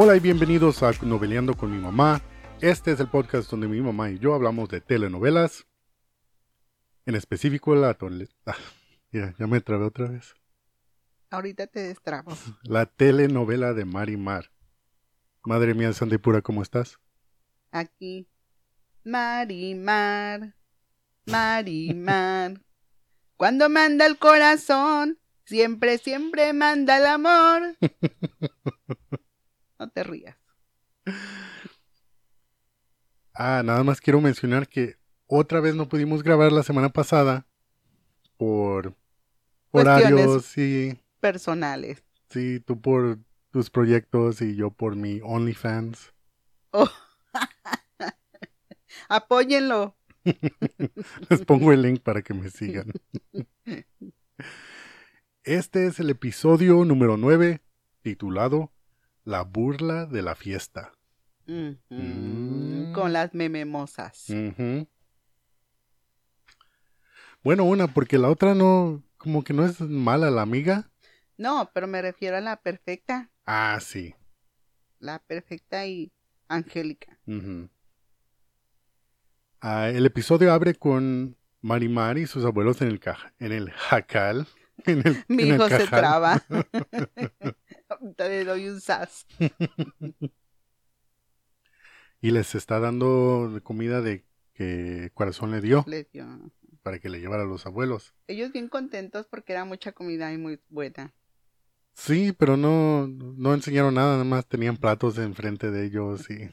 Hola y bienvenidos a Noveleando con mi mamá. Este es el podcast donde mi mamá y yo hablamos de telenovelas. En específico la... Ah, mira, ya me trabé otra vez. Ahorita te destrabo. La telenovela de Marimar. Madre mía, Santa Pura, ¿cómo estás? Aquí. Marimar. Marimar. Cuando manda el corazón, siempre, siempre manda el amor. No te rías. Ah, nada más quiero mencionar que otra vez no pudimos grabar la semana pasada por horarios y personales. Sí, tú por tus proyectos y yo por mi OnlyFans. Oh. Apóyenlo. Les pongo el link para que me sigan. Este es el episodio número 9, titulado La burla de la fiesta. Mm. Con las mememosas. Bueno, una, porque la otra no, como que no es mala la amiga. No, pero me refiero a la perfecta. Ah, sí. La perfecta y angélica. Ah, el episodio abre con Marimar y sus abuelos en el, en el jacal. Mi hijo se traba. Te doy un sas. y les está dando comida de que Corazón le dio. Para que le llevara a los abuelos. Ellos bien contentos porque era mucha comida y muy buena. Sí, pero no, no enseñaron nada, nada más tenían platos enfrente de ellos y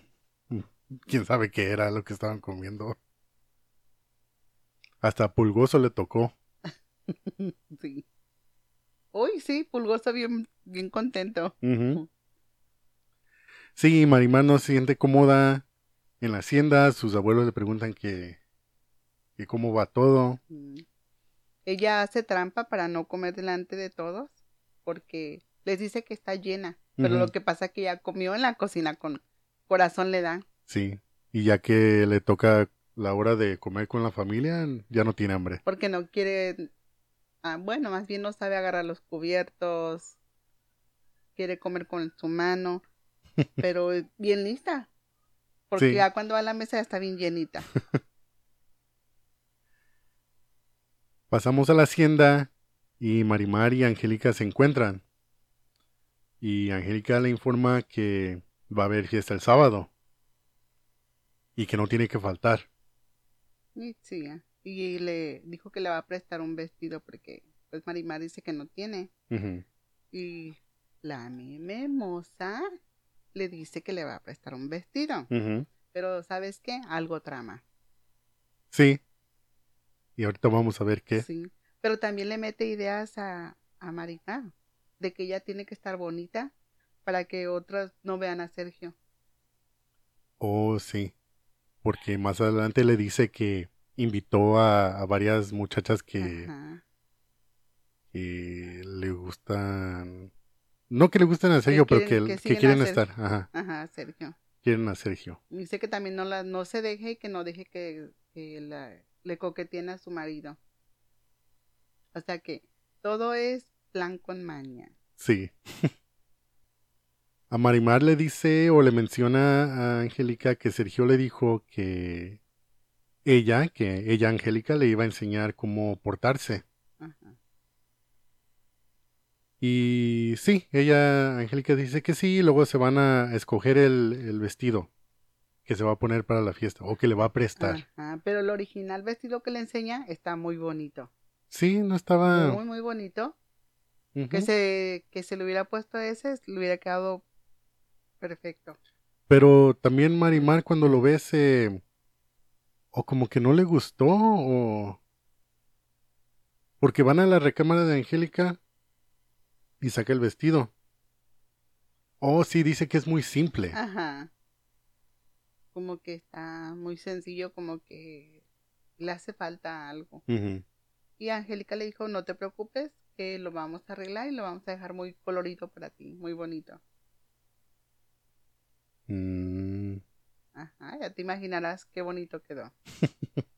quién sabe qué era lo que estaban comiendo. Hasta Pulgoso le tocó. sí. Uy, sí, Pulgoso bien, bien contento. Sí, Marimar no se siente cómoda en la hacienda. Sus abuelos le preguntan que, que cómo va todo. Ella hace trampa para no comer delante de todos porque les dice que está llena, pero lo que pasa es que ya comió en la cocina con corazón le da. Sí, y ya que le toca la hora de comer con la familia, ya no tiene hambre. Porque no quiere, ah, bueno, más bien no sabe agarrar los cubiertos, quiere comer con su mano, pero bien lista, porque ya cuando va a la mesa ya está bien llenita. Pasamos a la hacienda y Marimar y Angélica se encuentran. Y Angélica le informa que va a haber fiesta el sábado. Y que no tiene que faltar. Sí, y le dijo que le va a prestar un vestido porque pues Marimar dice que no tiene. Y la memosa le dice que le va a prestar un vestido. Pero ¿sabes qué? Algo trama. Sí. Y ahorita vamos a ver qué. Sí pero también le mete ideas a, a Marina de que ella tiene que estar bonita para que otras no vean a Sergio. Oh, sí. Porque más adelante le dice que invitó a, varias muchachas que, que, le gustan. No que le gustan a Sergio, pero que, quieren estar. Ajá. Ajá, Sergio. Quieren a Sergio. Dice que también no, la, no se deje y que no deje que, le coqueteen a su marido. O sea que todo es plan con maña. Sí. a Marimar le dice o le menciona a Angélica que Sergio le dijo que ella, que ella Angélica le iba a enseñar cómo portarse. Y sí, ella, Angélica dice que sí, y luego se van a escoger el, el, vestido que se va a poner para la fiesta o que le va a prestar. pero el original vestido que le enseña está muy bonito. Sí, no estaba. Muy, muy bonito. que, se, que se le hubiera puesto ese, le hubiera quedado perfecto. Pero también Marimar, cuando lo ves, eh, o como que no le gustó, o. Porque van a la recámara de Angélica y saca el vestido. Oh, sí, dice que es muy simple. Ajá. Como que está muy sencillo, como que le hace falta algo. Y Angélica le dijo, no te preocupes, que lo vamos a arreglar y lo vamos a dejar muy colorido para ti, muy bonito. Mm. Ajá, ya te imaginarás qué bonito quedó.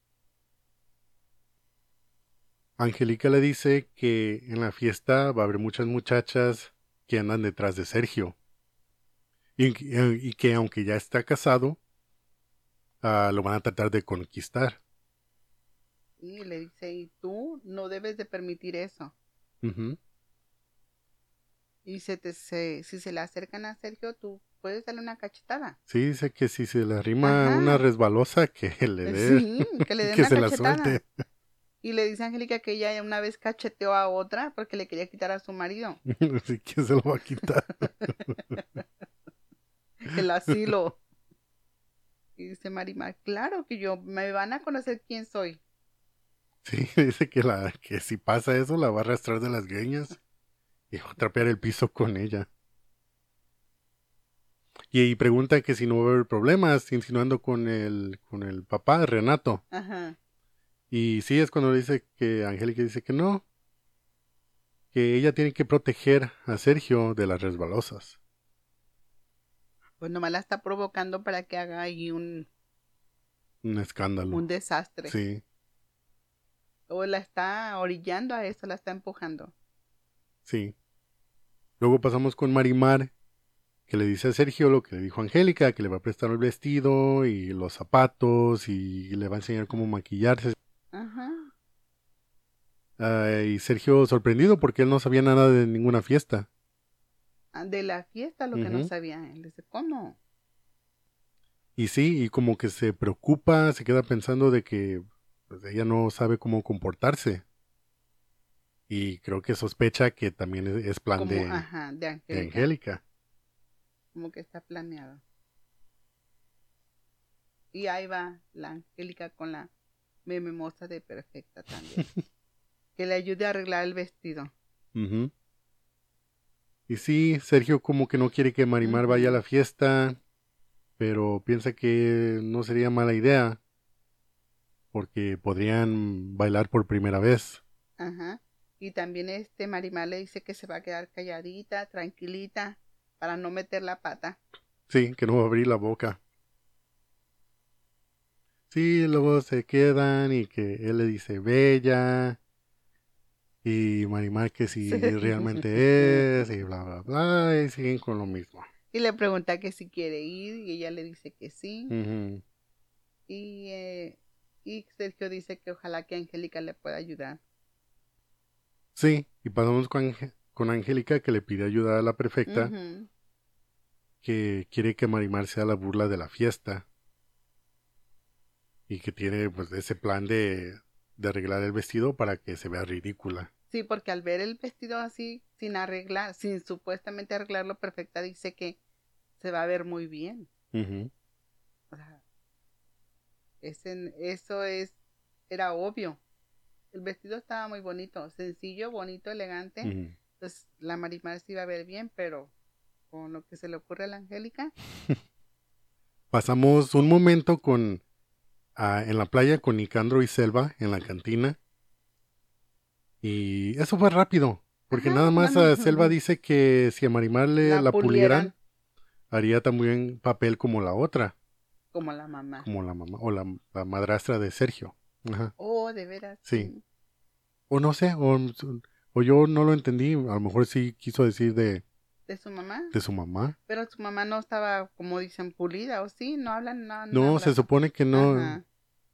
Angélica le dice que en la fiesta va a haber muchas muchachas que andan detrás de Sergio. Y, que aunque ya está casado, ah, lo van a tratar de conquistar. Y le dice, y tú no debes de permitir eso. Y se te, si se le acercan a Sergio, tú puedes darle una cachetada. Sí, dice que si se le arrima una resbalosa, que le dé. Sí, que le dé una se la suelte. Y le dice a Angélica que ella una vez cacheteó a otra porque le quería quitar a su marido. sí, ¿quién se lo va a quitar? El asilo. Y dice Marimar, claro que yo, me van a conocer quién soy. Sí, dice que, la, que si pasa eso la va a arrastrar de las greñas y va a trapear el piso con ella. Y, pregunta que si no va a haber problemas, insinuando con el, con el papá, Renato. Ajá. Y sí, es cuando dice que Angélica dice que no, que ella tiene que proteger a Sergio de las resbalosas. Pues nomás la está provocando para que haga ahí un... Un escándalo. Un desastre. Sí. O la está orillando a eso, la está empujando. Sí. Luego pasamos con Marimar, que le dice a Sergio lo que le dijo Angélica, que le va a prestar el vestido y los zapatos y le va a enseñar cómo maquillarse. Ajá. y Sergio sorprendido porque él no sabía nada de ninguna fiesta. Ah, de la fiesta lo que no sabía. Él dice, ¿cómo? Y sí, y como que se preocupa, se queda pensando de que pues, ella no sabe cómo comportarse. Y creo que sospecha que también es, plan de, de, Angélica. Como que está planeado. Y ahí va la Angélica con la memosa de perfecta también. que le ayude a arreglar el vestido. Y sí, Sergio como que no quiere que Marimar vaya a la fiesta, pero piensa que no sería mala idea, porque podrían bailar por primera vez. Ajá. Y también este Marimar le dice que se va a quedar calladita, tranquilita, para no meter la pata. Sí, que no va a abrir la boca. Sí, luego se quedan y que él le dice bella y Marimar que si realmente es y bla bla bla y siguen con lo mismo. Y le pregunta que si quiere ir y ella le dice que sí. y, eh, y Sergio dice que ojalá que Angélica le pueda ayudar. Sí, y pasamos con, con Angélica que le pide ayuda a la perfecta, que quiere que Marimar sea la burla de la fiesta. Y que tiene pues ese plan de, de arreglar el vestido para que se vea ridícula. Sí, porque al ver el vestido así, sin arreglar, sin supuestamente arreglarlo perfecta, dice que se va a ver muy bien. o sea, eso es, era obvio el vestido estaba muy bonito, sencillo, bonito, elegante. Entonces la Marimar se iba a ver bien, pero con lo que se le ocurre a la Angélica. Pasamos un momento con en la playa con Nicandro y Selva en la cantina. Y eso fue rápido, porque nada más Selva dice que si a Marimar le la, pulieran, haría también papel como la otra. Como la mamá. Como la mamá, o la, la madrastra de Sergio. Ajá. Oh, de veras. Sí. O no sé, o, o, yo no lo entendí, a lo mejor sí quiso decir de... ¿De su mamá? De su mamá. Pero su mamá no estaba, como dicen, pulida, ¿o sí? No hablan nada. No, se supone que no.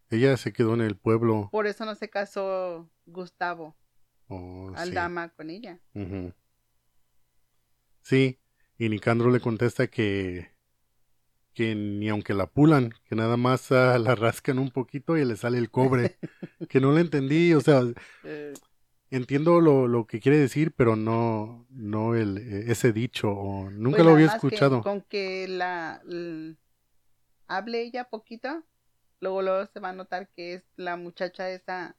Ella se quedó en el pueblo. Por eso no se casó Gustavo. Oh, al dama con ella. Sí, y Nicandro le contesta que que ni aunque la pulan, que nada más ah, la rascan un poquito y le sale el cobre. que no le entendí, o sea, eh. entiendo lo, lo, que quiere decir, pero no, no el, e, ese dicho, o nunca pues lo había escuchado. con que la, hable ella poquito, luego, luego se va a notar que es la muchacha esa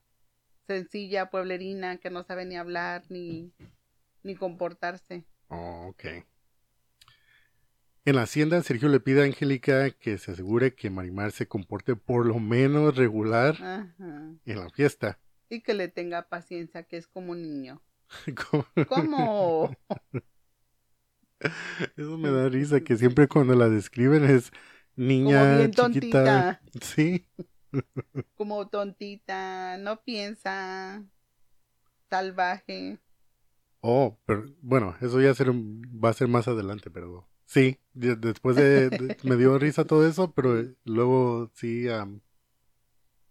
sencilla, pueblerina, que no sabe ni hablar ni, ni comportarse. Oh, ok. En la hacienda, Sergio le pide a Angélica que se asegure que Marimar se comporte por lo menos regular en la fiesta. Y que le tenga paciencia, que es como un niño. ¿Cómo? Eso me da risa, que siempre cuando la describen es niña bien chiquita. Tontita. Sí. como tontita, no piensa, salvaje. Oh, pero bueno, eso ya ser, va a ser más adelante, pero Sí, después de, me dio risa todo eso, pero luego sí,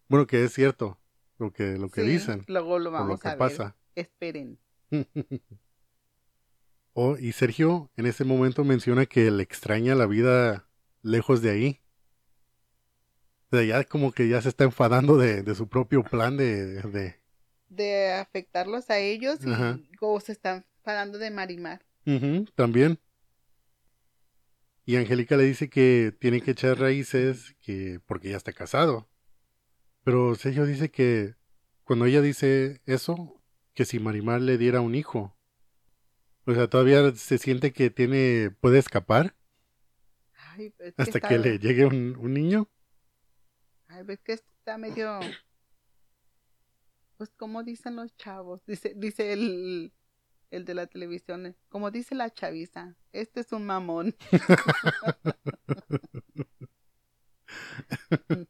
bueno, que es cierto lo que lo que dicen. Luego lo vamos que a ver. pasa. Esperen. oh, y Sergio en ese momento menciona que le extraña la vida lejos de ahí. O sea, ya como que ya se está enfadando de, su propio plan de, de... de... afectarlos a ellos y se está enfadando de Marimar. también. Y Angélica le dice que tiene que echar raíces que porque ya está casado. Pero Sergio dice que cuando ella dice eso, que si Marimar le diera un hijo. O sea, todavía se siente que tiene puede escapar. hasta que, le llegue un, un, niño. Ay, ves que está medio pues como dicen los chavos, dice dice el el de la televisión, como dice la chaviza, este es un mamón.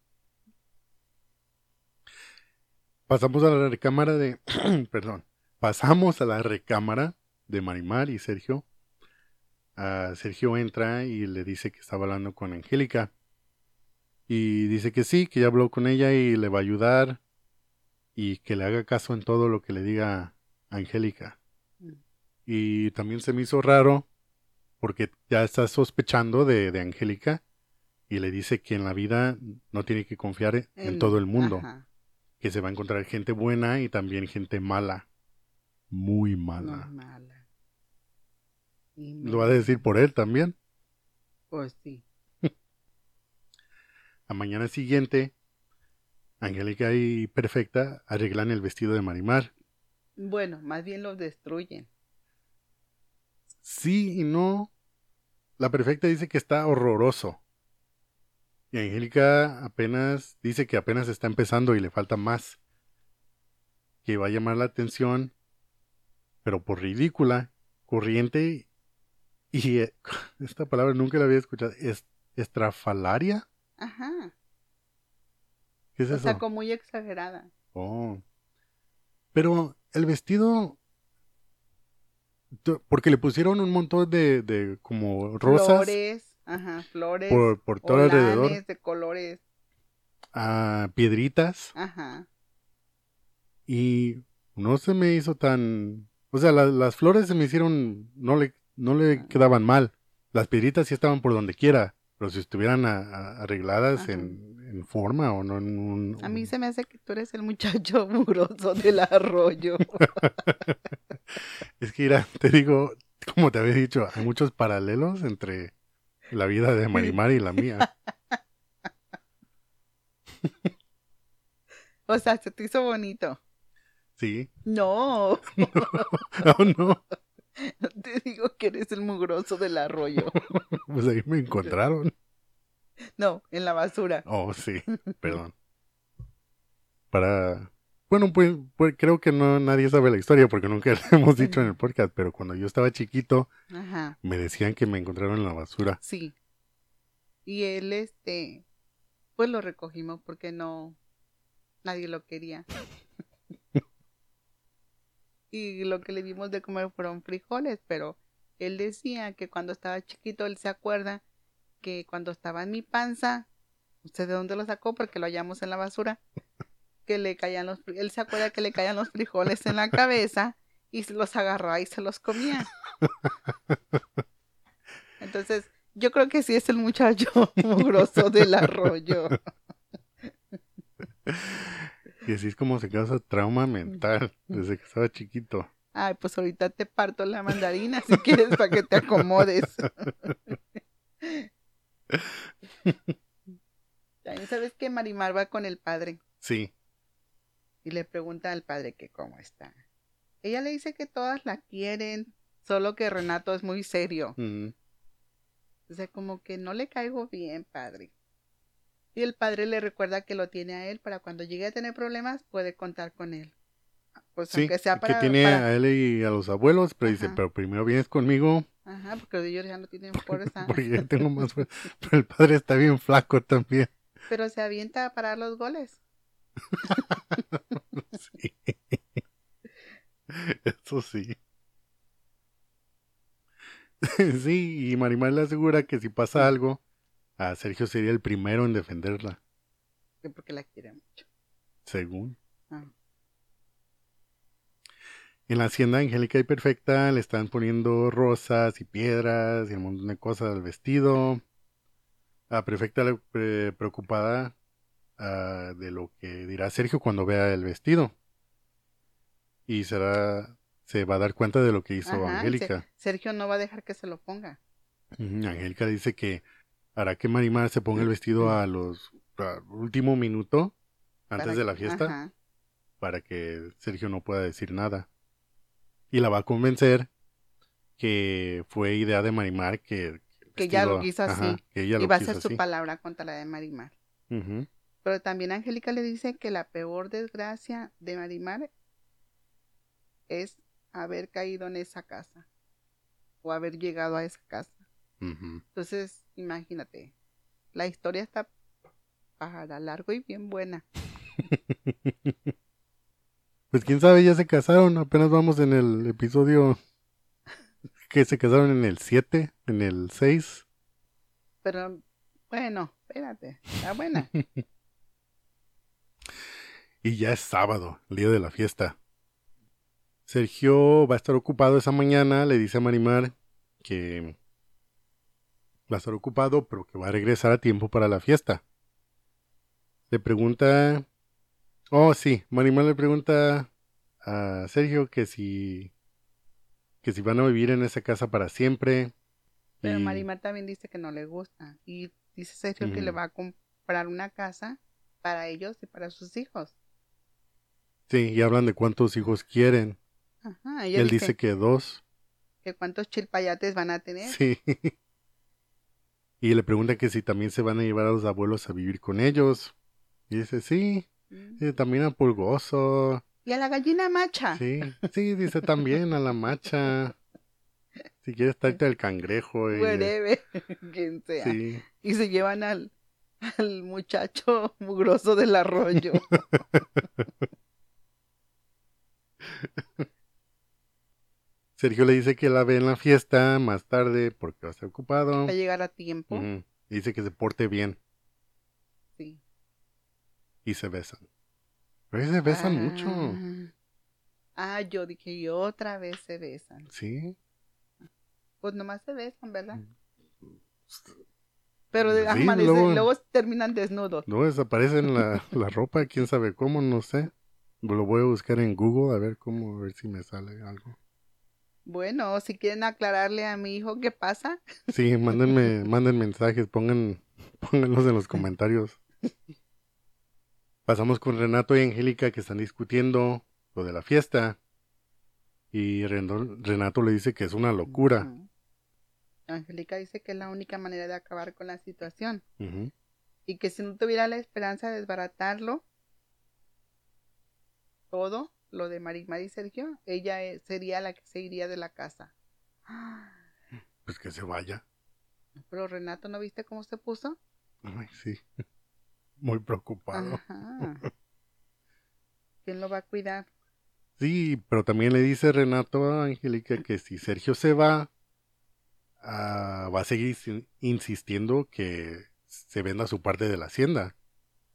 Pasamos a la recámara de, perdón, pasamos a la recámara de Marimar y Sergio. Uh, Sergio entra y le dice que estaba hablando con Angélica. Y dice que sí, que ya habló con ella y le va a ayudar y que le haga caso en todo lo que le diga Angélica. Y también se me hizo raro porque ya está sospechando de, de Angélica y le dice que en la vida no tiene que confiar en, todo el mundo. Que se va a encontrar gente buena y también gente mala. Muy mala. mala. ¿Lo va a decir por él también? Pues sí. a mañana siguiente, Angélica y Perfecta arreglan el vestido de Marimar. Bueno, más bien lo destruyen. Sí y no. La perfecta dice que está horroroso. Y Angélica apenas dice que apenas está empezando y le falta más. Que va a llamar la atención, pero por ridícula, corriente y eh, esta palabra nunca la había escuchado. ¿Es, ¿Estrafalaria? Ajá. ¿Qué es o Sea, como muy exagerada. Oh. Pero el vestido porque le pusieron un montón de, de como rosas. Flores, ajá, flores. Por, por todo alrededor. de colores. Ah, piedritas. Ajá. Y no se me hizo tan... O sea, las flores se me hicieron... No le, no le ah. quedaban mal. Las piedritas sí estaban por donde quiera. Pero si estuvieran arregladas en, en, forma o no en un... A mí se me hace que tú eres el muchacho mugroso del arroyo. Es que, mira, te digo, como te había dicho, hay muchos paralelos entre la vida de Marimar y la mía. O sea, se te hizo bonito. Sí. No. no, no. Te digo que eres el mugroso del arroyo. pues ahí me encontraron. No, en la basura. Oh, sí, perdón. Para bueno, pues, pues, creo que no nadie sabe la historia porque nunca lo hemos dicho en el podcast, pero cuando yo estaba chiquito, me decían que me encontraron en la basura. Sí. Y él, este, pues lo recogimos porque no, nadie lo quería. y lo que le dimos de comer fueron frijoles, pero él decía que cuando estaba chiquito, él se acuerda que cuando estaba en mi panza, ¿usted de dónde lo sacó? Porque lo hallamos en la basura que le caían los, él se acuerda que le caían los frijoles en la cabeza y se los agarraba y se los comía. Entonces, yo creo que sí es el muchacho mugroso del arroyo. Y así es como se causa trauma mental desde que estaba chiquito. Ay, pues ahorita te parto la mandarina si quieres para que te acomodes. ¿Sabes que Marimar va con el padre? Sí y le pregunta al padre que cómo está. Ella le dice que todas la quieren, solo que Renato es muy serio. O sea, como que no le caigo bien, padre. Y el padre le recuerda que lo tiene a él para cuando llegue a tener problemas puede contar con él. Pues aunque sea para, que tiene a él y a los abuelos, pero dice, pero primero vienes conmigo. Ajá, porque ellos ya no tienen fuerza. porque ya tengo más fuerza. Pero el padre está bien flaco también. Pero se avienta a parar los goles. sí. Eso sí. sí, y Marimar le asegura que si pasa algo, a Sergio sería el primero en defenderla. Sí, porque la quiere mucho. Según. Ah. En la hacienda Angélica y Perfecta le están poniendo rosas y piedras y un montón de cosas al vestido. A Perfecta le preocupada ah, de lo que dirá Sergio cuando vea el vestido. Y será se va a dar cuenta de lo que hizo Angélica. Sergio no va a dejar que se lo ponga. Angélica dice que hará que Marimar se ponga el vestido a los último minuto antes de la fiesta para que Sergio no pueda decir nada. Y la va a convencer que fue idea de Marimar que... Que ya lo quiso así. y va a ser su palabra contra la de Marimar. Pero también Angélica le dice que la peor desgracia de Marimar es haber caído en esa casa o haber llegado a esa casa. Entonces, imagínate, la historia está para largo y bien buena. pues quién sabe, ya se casaron, apenas vamos en el episodio que se casaron en el 7, en el 6. Pero bueno, espérate, está buena. y ya es sábado, el día de la fiesta. Sergio va a estar ocupado esa mañana, le dice a Marimar que va a estar ocupado, pero que va a regresar a tiempo para la fiesta. Le pregunta... Oh, sí, Marimar le pregunta a Sergio que si... que si van a vivir en esa casa para siempre. Pero Marimar también dice que no le gusta. Y dice Sergio que le va a comprar una casa para ellos y para sus hijos. Sí, y hablan de cuántos hijos quieren. Ajá, Él dice, que dos. ¿Que cuántos chilpayates van a tener? Sí. Y le pregunta que si también se van a llevar a los abuelos a vivir con ellos. Y dice, sí. Mm. también a Pulgoso. Y a la gallina macha. Sí, sí, dice también a la macha. Si quieres traerte al cangrejo. Y, quien sea. Sí. Y se llevan al, al muchacho mugroso del arroyo. Sergio le dice que la ve en la fiesta más tarde porque va a estar ocupado. Va a llegar a tiempo. Dice que se porte bien. Sí. Y se besan. Pero se besan mucho. Ah, yo dije, y otra vez se besan. Sí. Pues nomás se besan, ¿verdad? Pero de, luego, terminan desnudos. No, desaparecen la, la ropa, quién sabe cómo, no sé. Lo voy a buscar en Google a ver cómo, a ver si me sale algo. Bueno, si quieren aclararle a mi hijo qué pasa. Sí, mándenme, manden mensajes, pongan, pónganlos en los comentarios. Pasamos con Renato y Angélica que están discutiendo lo de la fiesta. Y Renato le dice que es una locura. Angélica dice que es la única manera de acabar con la situación. Y que si no tuviera la esperanza de desbaratarlo todo, lo de Marimar y Sergio, ella eh, sería la que se iría de la casa. Pues que se vaya. Pero Renato, ¿no viste cómo se puso? Ay, sí. Muy preocupado. ¿Quién lo va a cuidar? Sí, pero también le dice Renato a Angélica que si Sergio se va, ah, va a seguir insistiendo que se venda su parte de la hacienda.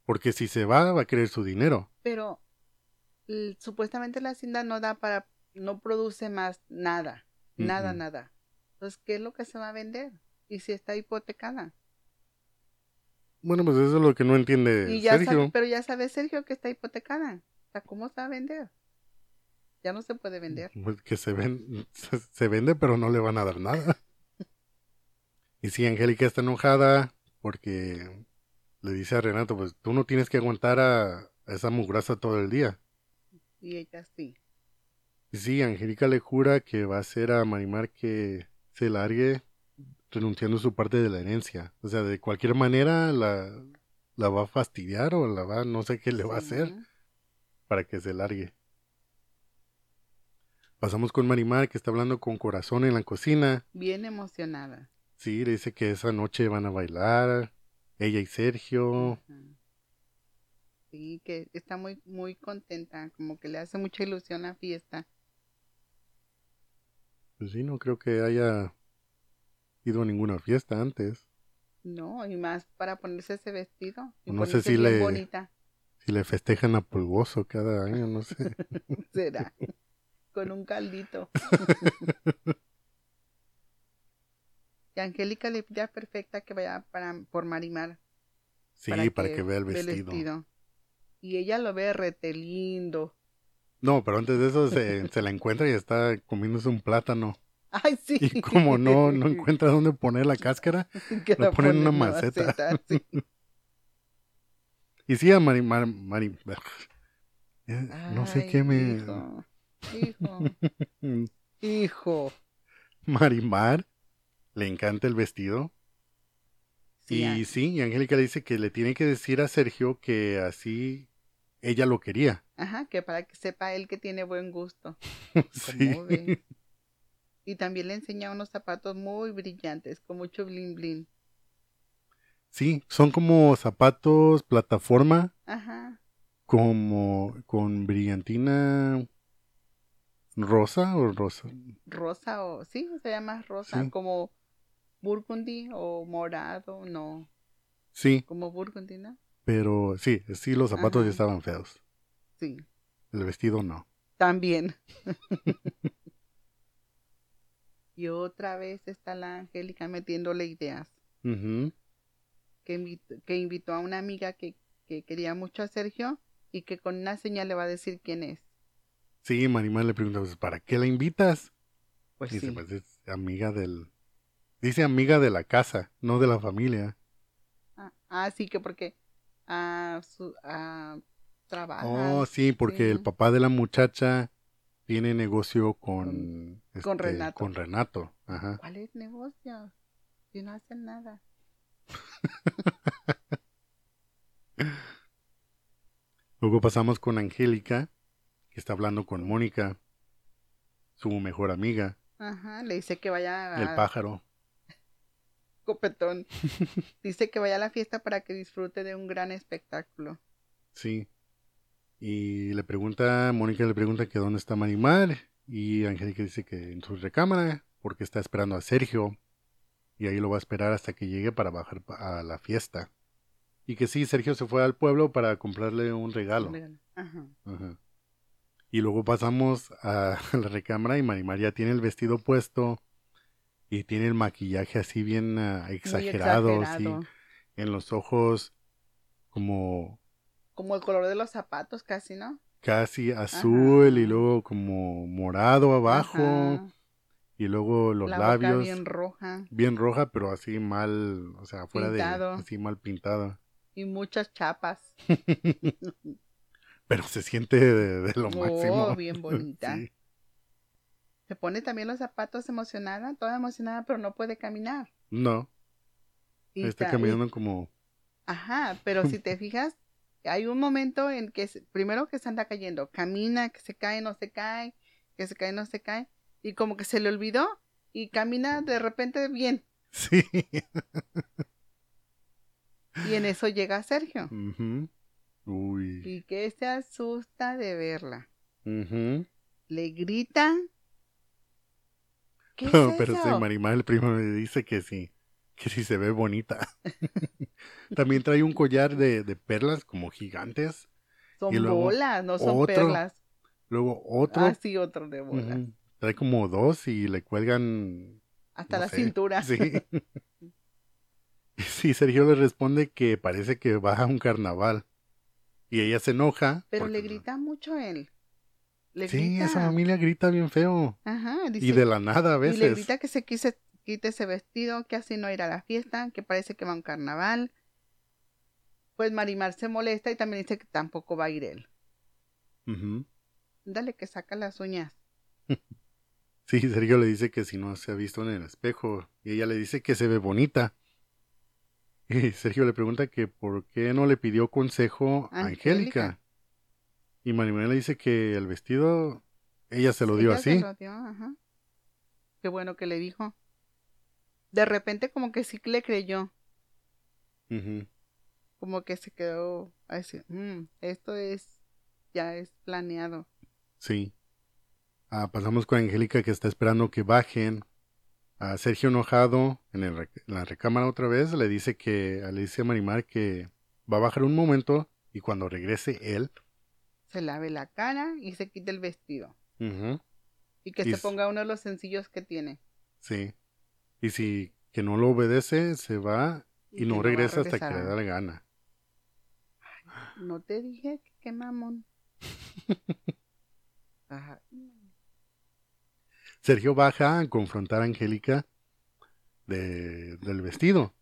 Porque si se va, va a querer su dinero. Pero supuestamente la hacienda no da para, no produce más nada, nada, nada. Entonces, ¿qué es lo que se va a vender? Y si está hipotecada. Bueno, pues eso es lo que no entiende Sergio. pero ya sabe Sergio que está hipotecada. O sea, ¿cómo se va a vender? Ya no se puede vender. Pues que se, ven, se, vende, pero no le van a dar nada. y si Angélica está enojada porque le dice a Renato, pues tú no tienes que aguantar a, a esa mugrasa todo el día. Y ella sí. Sí, Angélica le jura que va a hacer a Marimar que se largue renunciando a su parte de la herencia. O sea, de cualquier manera la, la va a fastidiar o la va, no sé qué le va a hacer para que se largue. Pasamos con Marimar que está hablando con corazón en la cocina. Bien emocionada. Sí, le dice que esa noche van a bailar, ella y Sergio. Sí, que está muy, muy contenta, como que le hace mucha ilusión la fiesta. Pues sí, no creo que haya ido a ninguna fiesta antes. No, y más para ponerse ese vestido. Y no sé si le, bonita. si le festejan a Pulgoso cada año, no sé. Será. Con un caldito. y Angélica le pide Perfecta que vaya para, por Marimar. Sí, para, que, vea el vestido. Y ella lo ve rete lindo. No, pero antes de eso se, se la encuentra y está comiéndose un plátano. Ay, sí. Y como no, no encuentra dónde poner la cáscara, lo pone en una maceta. y sí, a Mari, Mari, eh, no sé qué me... Hijo, hijo, hijo. Marimar le encanta el vestido. y sí, y Angélica le dice que le tiene que decir a Sergio que así ella lo quería. Ajá, que para que sepa él que tiene buen gusto. sí. Y también le enseña unos zapatos muy brillantes, con mucho bling bling. Sí, son como zapatos plataforma. Ajá. Como con brillantina rosa o rosa. Rosa o sí, se llama rosa, como burgundy o morado, no. Sí. Como burgundy, ¿no? Pero sí, sí los zapatos ya estaban feos. Sí. El vestido no. También. Y otra vez está la Angélica metiéndole ideas. que, invitó, que, invitó, a una amiga que, quería mucho a Sergio y que con una señal le va a decir quién es. Sí, Marimar le pregunta, pues, ¿para qué la invitas? Pues Dice, pues es amiga del... Dice amiga de la casa, no de la familia. Ah, ah sí, que porque ah, su, ah, trabaja. Oh, sí, porque el papá de la muchacha tiene negocio con, con, este, Renato. Con Renato. Ajá. ¿Cuál es negocio? Si no hacen nada. Luego pasamos con Angélica, que está hablando con Mónica, su mejor amiga. Ajá, le dice que vaya a... El pájaro. Copetón. dice que vaya a la fiesta para que disfrute de un gran espectáculo. Sí. Y le pregunta, Mónica le pregunta que dónde está Marimar. Y Angélica dice que en su recámara, porque está esperando a Sergio. Y ahí lo va a esperar hasta que llegue para bajar a la fiesta. Y que sí, Sergio se fue al pueblo para comprarle un regalo. Ajá. Y luego pasamos a la recámara y Marimar ya tiene el vestido puesto. Y tiene el maquillaje así bien ah, exagerado, exagerado. en los ojos como como el color de los zapatos casi, ¿no? Casi azul y luego como morado abajo. Y luego los La labios. Boca bien roja. Bien roja, pero así mal, o sea, fuera de así mal pintado. Y muchas chapas. pero se siente de, lo oh, máximo. bien bonita. Se pone también los zapatos emocionada, toda emocionada, pero no puede caminar. No. está caminando como. Ajá, pero si te fijas, hay un momento en que primero que se anda cayendo, camina, que se cae, no se cae, que se cae, no se cae, y como que se le olvidó y camina de repente bien. Sí. Y en eso llega Sergio. Uy. Y que se asusta de verla. Le grita. ¿Qué es pero sí, Marimar el primo me dice que sí que si se ve bonita. También trae un collar de, perlas como gigantes. Son bolas, no son perlas. Luego otro. Ah, sí, otro de bolas. Trae como dos y le cuelgan. Hasta la cintura. Sí. sí, Sergio le responde que parece que va a un carnaval. Y ella se enoja. Pero le grita mucho él. sí, esa familia grita bien feo. Ajá. y de la nada a veces. Y le grita que se quise quite ese vestido, que así no irá a la fiesta, que parece que va a un carnaval. Pues Marimar se molesta y también dice que tampoco va a ir él. Dale que saca las uñas. sí, Sergio le dice que si no se ha visto en el espejo y ella le dice que se ve bonita. Y Sergio le pregunta que por qué no le pidió consejo a Angélica. Y Marimar le dice que el vestido ella se lo dio así. Qué bueno que le dijo de repente como que sí le creyó. Como que se quedó así, mm, esto es, ya es planeado. Sí. Ah, pasamos con Angélica que está esperando que bajen A Sergio enojado en, la recámara otra vez le dice que le dice a Marimar que va a bajar un momento y cuando regrese él se lave la cara y se quite el vestido. Y que se ponga uno de los sencillos que tiene. Sí. Y si que no lo obedece, se va y, no, regresa hasta que le da la gana. no te dije que qué mamón. Sergio baja a confrontar a Angélica del vestido.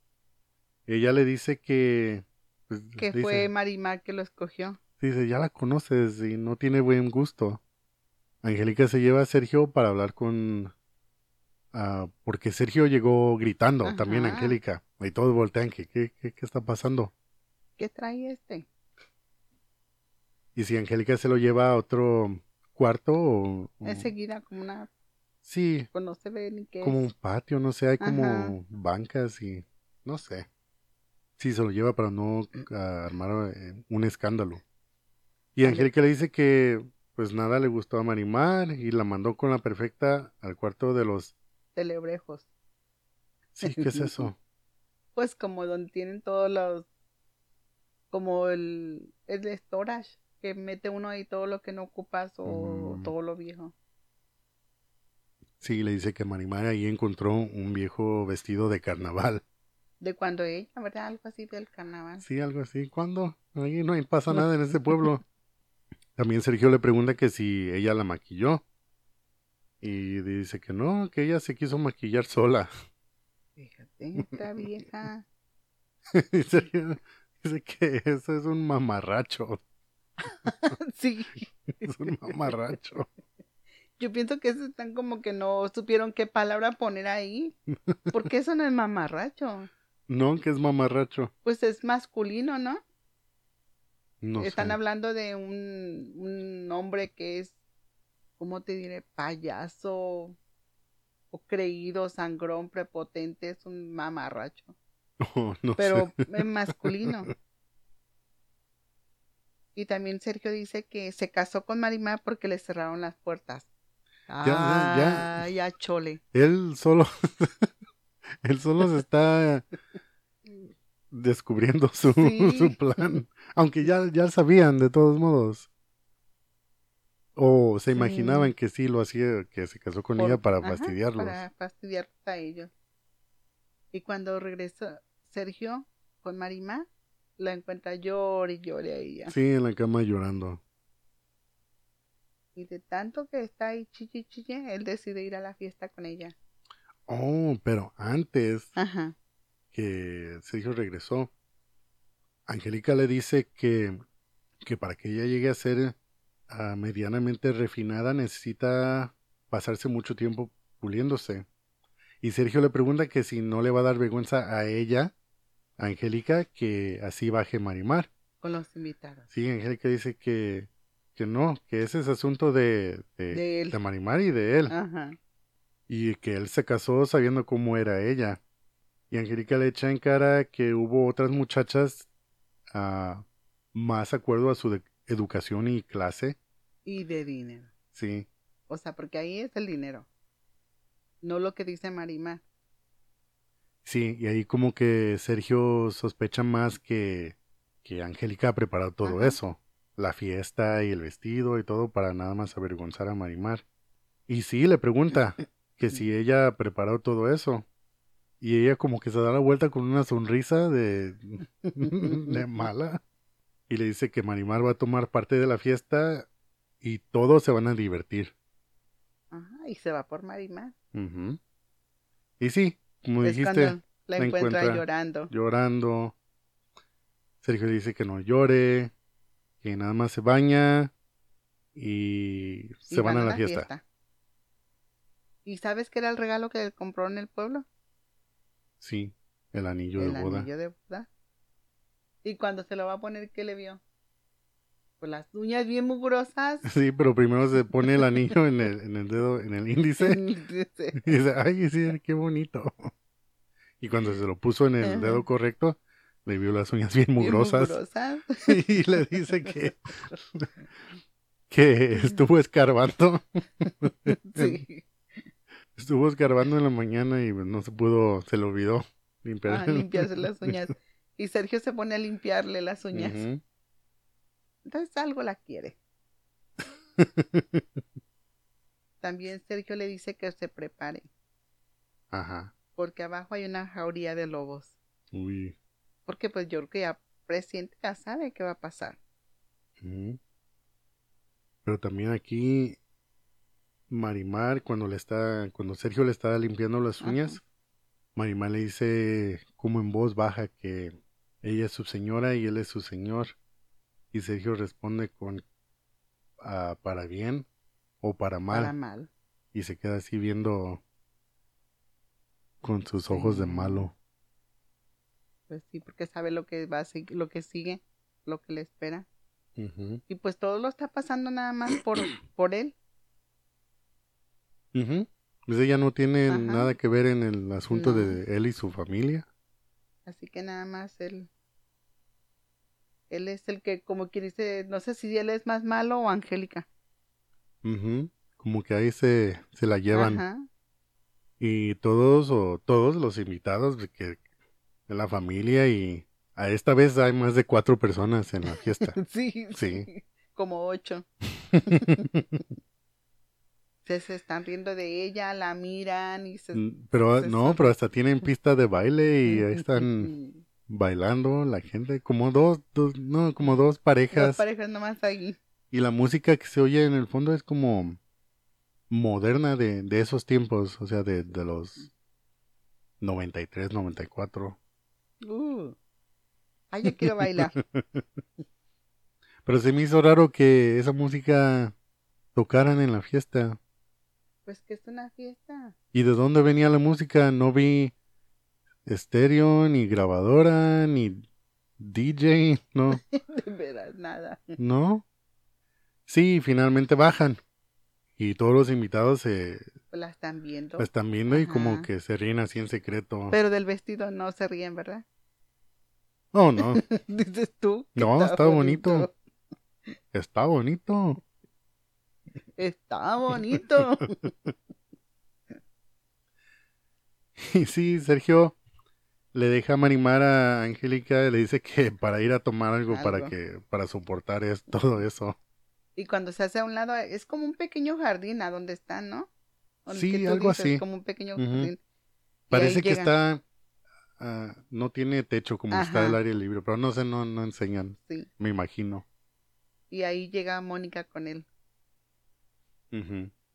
Ella le dice que... Pues, que fue Marimar que lo escogió. Dice, ya la conoces y no tiene buen gusto. Angélica se lleva a Sergio para hablar con... Ah, porque Sergio llegó gritando también Angélica. Y todos voltean, ¿qué, qué, qué, está pasando? ¿Qué trae este? Y si Angélica se lo lleva a otro cuarto o... Enseguida como una... Sí. Pues no se ve ni qué Como un patio, no sé, hay como bancas y... No sé. Sí, se lo lleva para no armar eh, un escándalo. Y Angélica le dice que pues nada le gustó a Marimar y la mandó con la perfecta al cuarto de los telebrejos. Sí, ¿qué es eso? pues como donde tienen todos los como el el storage que mete uno ahí todo lo que no ocupas o mm. todo lo viejo. Sí, le dice que Marimar ahí encontró un viejo vestido de carnaval. De cuando ella, ¿verdad? Algo así del carnaval. Sí, algo así. ¿Cuándo? Ahí no pasa nada en ese pueblo. También Sergio le pregunta que si ella la maquilló. Y dice que no, que ella se quiso maquillar sola. Fíjate, esta vieja. dice, que eso es un mamarracho. sí. es un mamarracho. Yo pienso que están como que no supieron qué palabra poner ahí. Porque eso no es mamarracho. No, que es mamarracho. Pues es masculino, ¿no? Están hablando de un, un hombre que es, ¿cómo te diré? Payaso o creído, sangrón, prepotente, es un mamarracho. Oh, Pero es masculino. Y también Sergio dice que se casó con Marimar porque le cerraron las puertas. Ya, ya, ah, ya chole. Él solo, él solo se está descubriendo su, su plan. Aunque ya, ya sabían de todos modos. O se imaginaban que sí lo hacía, que se casó con ella para fastidiarlos. Para fastidiarlos a ellos. Y cuando regresa Sergio con Marima, la encuentra llore y llore a ella. Sí, en la cama llorando. Y de tanto que está ahí chichi chichi, él decide ir a la fiesta con ella. Oh, pero antes. Ajá que Sergio regresó, Angélica le dice que, que para que ella llegue a ser ah, medianamente refinada necesita pasarse mucho tiempo puliéndose. Y Sergio le pregunta que si no le va a dar vergüenza a ella, Angélica, que así baje Marimar. Con los invitados. Sí, Angélica dice que, que no, que ese es asunto de, de, de Marimar y de él. Ajá. Y que él se casó sabiendo cómo era ella. Y Angélica le echa en cara que hubo otras muchachas uh, más acuerdo a su educación y clase. Y de dinero. Sí. O sea, porque ahí es el dinero. No lo que dice Marima. Sí, y ahí como que Sergio sospecha más que, que Angélica ha preparado todo eso. La fiesta y el vestido y todo para nada más avergonzar a Marimar. Y sí, le pregunta que si ella ha preparado todo eso. Y ella como que se da la vuelta con una sonrisa de, de mala. Y le dice que Marimar va a tomar parte de la fiesta y todos se van a divertir. Ajá, y se va por Marimar. Y sí, como dijiste, la, encuentra, llorando. Llorando. Sergio le dice que no llore, que nada más se baña y, se van, a la, fiesta. ¿Y sabes qué era el regalo que compró en el pueblo? Sí, el anillo de boda. El anillo de boda. Y cuando se lo va a poner, ¿qué le vio? Pues las uñas bien mugrosas. Sí, pero primero se pone el anillo en el, en el dedo, en el índice. y dice, ay, sí, qué bonito. Y cuando se lo puso en el dedo correcto, le vio las uñas bien mugrosas. y le dice que, que estuvo escarbando. sí. Estuvo escarbando en la mañana y no se pudo, se le olvidó limpiar. Ah, limpiarse las uñas. Y Sergio se pone a limpiarle las uñas. Entonces algo la quiere. También Sergio le dice que se prepare. Ajá. Porque abajo hay una jauría de lobos. Uy. Porque pues yo creo que ya presidente ya sabe qué va a pasar. Pero también aquí Marimar cuando le está cuando Sergio le está limpiando las uñas, Marimar le dice como en voz baja que ella es su señora y él es su señor. Y Sergio responde con ah, para bien o para mal. Para mal. Y se queda así viendo con sus ojos de malo. Pues sí, porque sabe lo que va a seguir, lo que sigue, lo que le espera. Y pues todo lo está pasando nada más por, por él. Pues ella no tiene nada que ver en el asunto de él y su familia. Así que nada más él. Él es el que, como que dice, no sé si él es más malo o Angélica. Como que ahí se, se la llevan. Y todos o todos los invitados de, que, de la familia y a esta vez hay más de cuatro personas en la fiesta. sí, sí. Como ocho. se, están riendo de ella, la miran y se... Mm, pero no, pero hasta tienen pista de baile y ahí están bailando la gente, como dos, dos, no, como dos parejas. Dos parejas nomás ahí. Y la música que se oye en el fondo es como moderna de, de esos tiempos, o sea, de, de los 93, 94. Uh, ay, yo quiero bailar. Pero se me hizo raro que esa música tocaran en la fiesta. Pues que es una fiesta. ¿Y de dónde venía la música? No vi estéreo, ni grabadora, ni DJ, no. de veras, nada. ¿No? Sí, finalmente bajan. Y todos los invitados se... Pues la están viendo. La están viendo y como que se ríen así en secreto. Pero del vestido no se ríen, ¿verdad? No, no. Dices tú. No, está, bonito. Está bonito. Está bonito. y sí, Sergio le deja animar a Angélica, le dice que para ir a tomar algo, algo. para que para soportar es, todo eso. Y cuando se hace a un lado, es como un pequeño jardín a donde están, ¿no? sí, algo así. Como un pequeño jardín. Parece que está, uh, no tiene techo como está el área libre, pero no sé, no, no enseñan. Sí. Me imagino. Y ahí llega Mónica con él.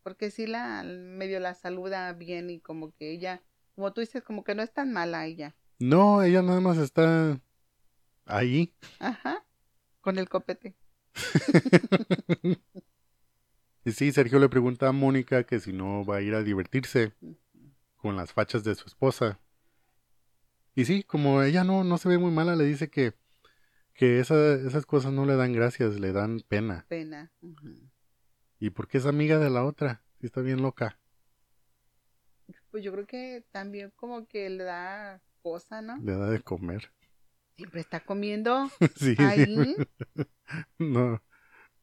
Porque sí la, medio la saluda bien y como que ella, como tú dices, como que no es tan mala ella. No, ella nada más está ahí. Ajá, con el copete. y sí, Sergio le pregunta a Mónica que si no va a ir a divertirse con las fachas de su esposa. Y sí, como ella no, no se ve muy mala, le dice que, que esas cosas no le dan gracias, le dan pena. Pena. ¿Y por qué es amiga de la otra? Si está bien loca. Pues yo creo que también como que le da cosa, ¿no? Le da de comer. Siempre está comiendo sí. ahí. no,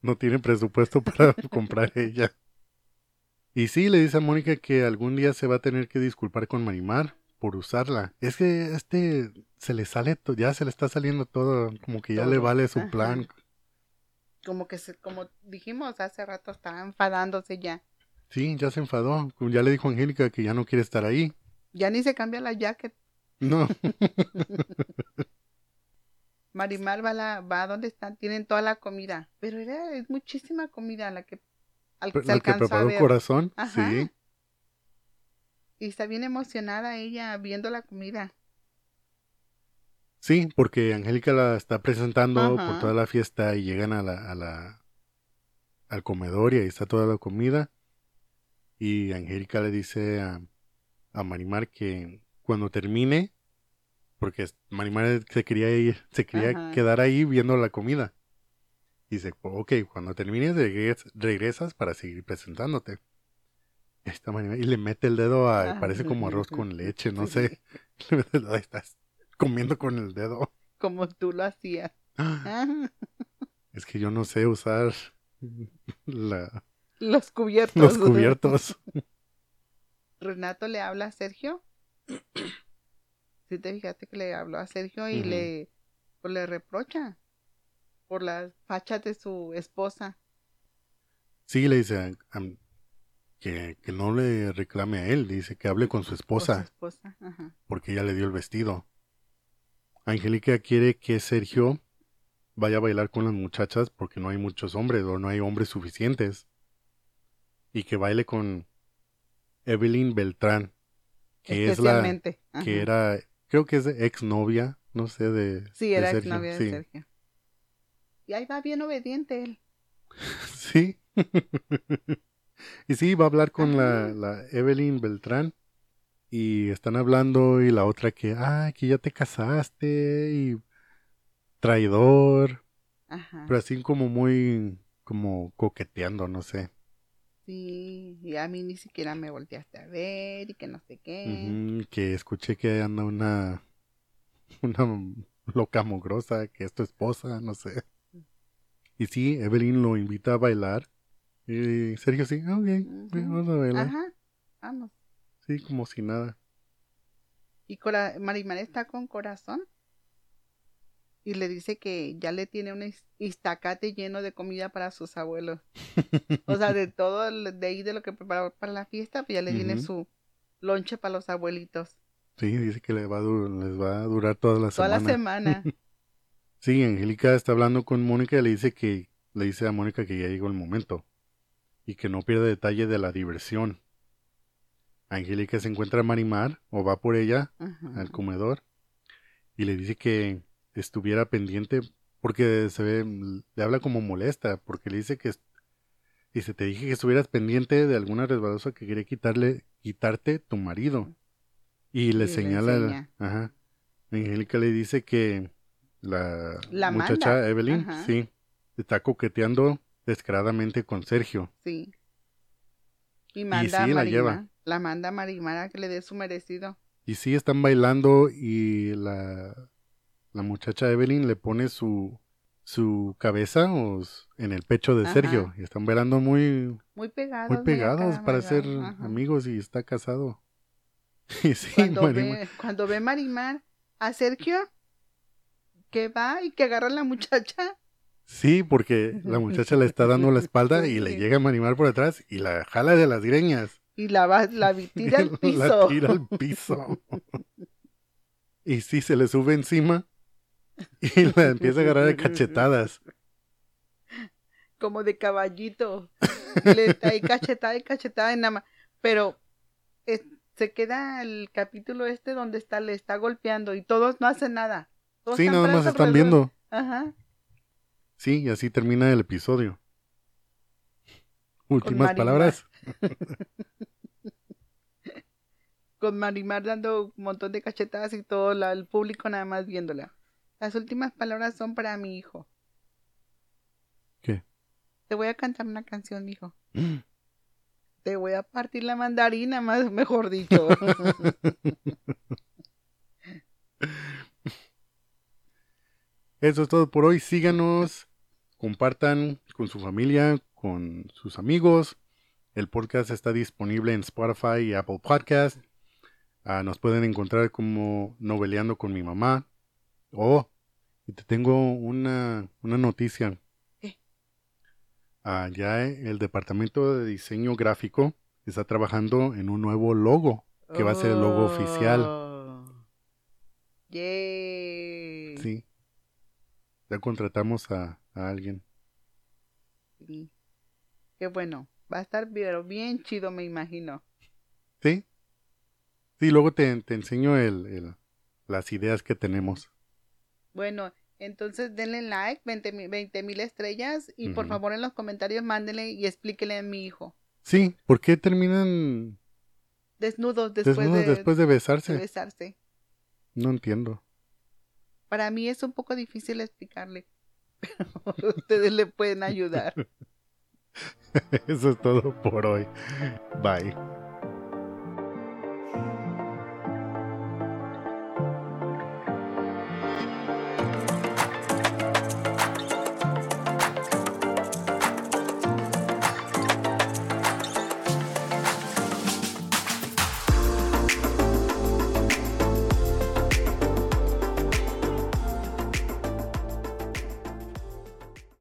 no tiene presupuesto para comprar ella. Y sí, le dice a Mónica que algún día se va a tener que disculpar con Marimar por usarla. Es que este se le sale, ya se le está saliendo todo, como que ya le vale su plan. Como que, se, como dijimos hace rato, estaba enfadándose ya. Sí, ya se enfadó. Ya le dijo a Angélica que ya no quiere estar ahí. Ya ni se cambia la jacket. No. Marimar va, la, va donde están, tienen toda la comida, pero era es muchísima comida la que al que se que preparó el corazón, sí. Y está bien emocionada ella viendo la comida. Sí, porque Angélica la está presentando por toda la fiesta y llegan a la, a la al comedor y ahí está toda la comida. Y Angélica le dice a, a Marimar que cuando termine porque Marimar se quería ir, se quería quedar ahí viendo la comida. Y dice, ok, cuando termines regresas para seguir presentándote. Esta y le mete el dedo a, parece como arroz con leche, no sé. Estás comiendo con el dedo. Como tú lo hacías. Es que yo no sé usar la... Los cubiertos. Los cubiertos. Renato le habla a Sergio. Si te fijaste que le habló a Sergio y le, pues, le reprocha por las fachas de su esposa. Sí, le dice que, que, no le reclame a él, dice que hable con su esposa. esposa. Ajá. Porque ella le dio el vestido. Angélica quiere que Sergio vaya a bailar con las muchachas porque no hay muchos hombres o no hay hombres suficientes. Y que baile con Evelyn Beltrán, que es la que era creo que es ex novia, no sé de Sí, era ex novia de Sergio. Y ahí va bien obediente él. sí. y sí, va a hablar con la, la, Evelyn Beltrán. Y están hablando y la otra que, ah, que ya te casaste y traidor. Ajá. Pero así como muy, como coqueteando, no sé. Sí, y a mí ni siquiera me volteaste a ver y que no sé qué. que escuché que anda una, una loca mugrosa, que es tu esposa, no sé. Y sí, Evelyn lo invita a bailar. Y Sergio sí, ah, ok, vamos a bailar. Ajá, vamos. Sí, como si nada. ¿Y Marimar está con corazón? y le dice que ya le tiene un istacate lleno de comida para sus abuelos. o sea, de todo, de ahí de lo que preparó para la fiesta, pues ya le tiene su lonche para los abuelitos. Sí, dice que le va a les va a durar toda la semana. Toda la semana. sí, Angélica está hablando con Mónica y le dice que le dice a Mónica que ya llegó el momento y que no pierda detalle de la diversión. Angélica se encuentra a Marimar o va por ella al comedor y le dice que estuviera pendiente porque se ve, le habla como molesta, porque le dice que dice, te dije que estuvieras pendiente de alguna resbalosa que quería quitarle, quitarte tu marido. Y le señala, ajá. Angélica le dice que la, muchacha Evelyn, sí, está coqueteando descaradamente con Sergio. Sí. Y manda a la lleva. La manda a Marimara que le dé su merecido. Y sí, están bailando y la la muchacha Evelyn le pone su, su cabeza en el pecho de Sergio y están bailando muy muy pegados, muy pegados para ser amigos y está casado. Y sí, cuando, ve, cuando ve Marimar a Sergio que va y que agarra a la muchacha. Sí, porque la muchacha le está dando la espalda y le llega a Marimar por atrás y la jala de las greñas. Y la, va, la tira al piso. la tira al piso. y sí, se le sube encima Y la empieza a agarrar de cachetadas. Como de caballito. Le cachetada y cachetada en nada más. Pero se queda el capítulo este donde está, le está golpeando y todos no hacen nada. sí, nada más están viendo. Ajá. Sí, y así termina el episodio. Últimas palabras. Con Marimar dando un montón de cachetadas y todo el público nada más viéndola. Las últimas palabras son para mi hijo. ¿Qué? Te voy a cantar una canción, hijo. Te voy a partir la mandarina, más mejor dicho. Eso es todo por hoy. Síganos, compartan con su familia, con sus amigos. El podcast está disponible en Spotify y Apple Podcast. Ah, nos pueden encontrar como Noveleando con mi mamá. Oh, y te tengo una, una noticia. ¿Qué? Ah, ya el departamento de diseño gráfico está trabajando en un nuevo logo, que va a ser el logo oficial. Oh. Yay. Sí. Ya contratamos a, alguien. Sí. Qué bueno. Va a estar bien chido, me imagino. Sí. Sí, luego te, te enseño el, el, las ideas que tenemos. Bueno, entonces denle like, 20 mil estrellas y por favor en los comentarios mándenle y explíquenle a mi hijo. Sí, ¿por qué terminan desnudos después, de, después de besarse? de besarse? No entiendo. Para mí es un poco difícil explicarle, pero ustedes le pueden ayudar. Eso es todo por hoy. Bye.